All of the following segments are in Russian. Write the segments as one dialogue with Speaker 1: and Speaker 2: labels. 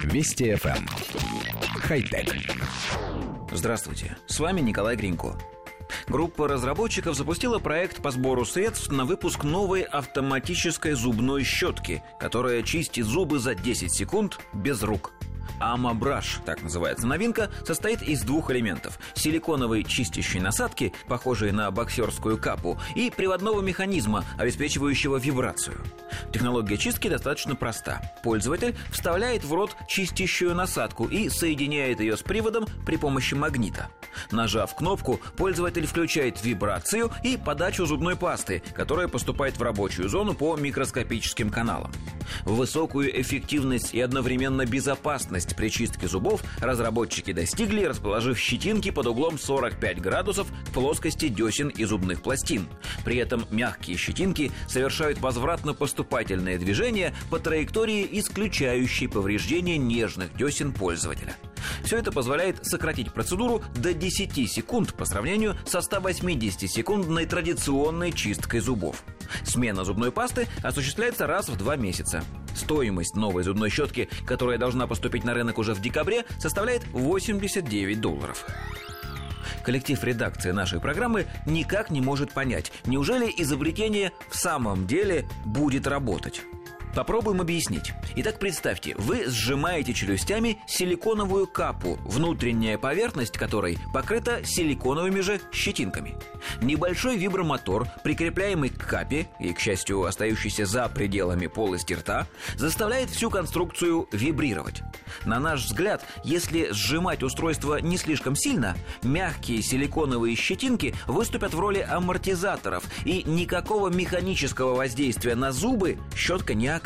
Speaker 1: Вести FM. Эм. Хай-тек.
Speaker 2: Здравствуйте, с вами Николай Гринько. Группа разработчиков запустила проект по сбору средств на выпуск новой автоматической зубной щетки, которая чистит зубы за 10 секунд без рук. Амабраш, так называется новинка, состоит из двух элементов. Силиконовой чистящей насадки, похожей на боксерскую капу, и приводного механизма, обеспечивающего вибрацию. Технология чистки достаточно проста. Пользователь вставляет в рот чистящую насадку и соединяет ее с приводом при помощи магнита. Нажав кнопку, пользователь включает вибрацию и подачу зубной пасты, которая поступает в рабочую зону по микроскопическим каналам. Высокую эффективность и одновременно безопасность при чистке зубов разработчики достигли, расположив щетинки под углом 45 градусов к плоскости десен и зубных пластин. При этом мягкие щетинки совершают возвратно-поступательное движение по траектории, исключающей повреждение нежных десен пользователя. Все это позволяет сократить процедуру до 10 секунд по сравнению со 180-секундной традиционной чисткой зубов. Смена зубной пасты осуществляется раз в два месяца. Стоимость новой зубной щетки, которая должна поступить на рынок уже в декабре, составляет 89 долларов. Коллектив редакции нашей программы никак не может понять, неужели изобретение в самом деле будет работать. Попробуем объяснить. Итак, представьте, вы сжимаете челюстями силиконовую капу, внутренняя поверхность которой покрыта силиконовыми же щетинками. Небольшой вибромотор, прикрепляемый к капе и, к счастью, остающийся за пределами полости рта, заставляет всю конструкцию вибрировать. На наш взгляд, если сжимать устройство не слишком сильно, мягкие силиконовые щетинки выступят в роли амортизаторов, и никакого механического воздействия на зубы щетка не окажет.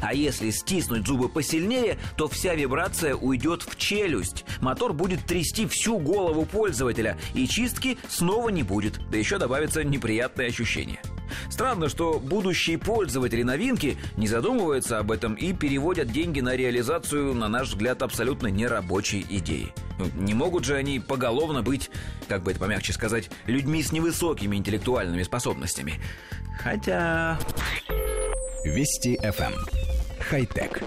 Speaker 2: А если стиснуть зубы посильнее, то вся вибрация уйдет в челюсть. Мотор будет трясти всю голову пользователя, и чистки снова не будет. Да еще добавится неприятное ощущение. Странно, что будущие пользователи новинки не задумываются об этом и переводят деньги на реализацию, на наш взгляд, абсолютно нерабочей идеи. Не могут же они поголовно быть, как бы это помягче сказать, людьми с невысокими интеллектуальными способностями. Хотя...
Speaker 1: Вести FM. Эм. Хай-тек.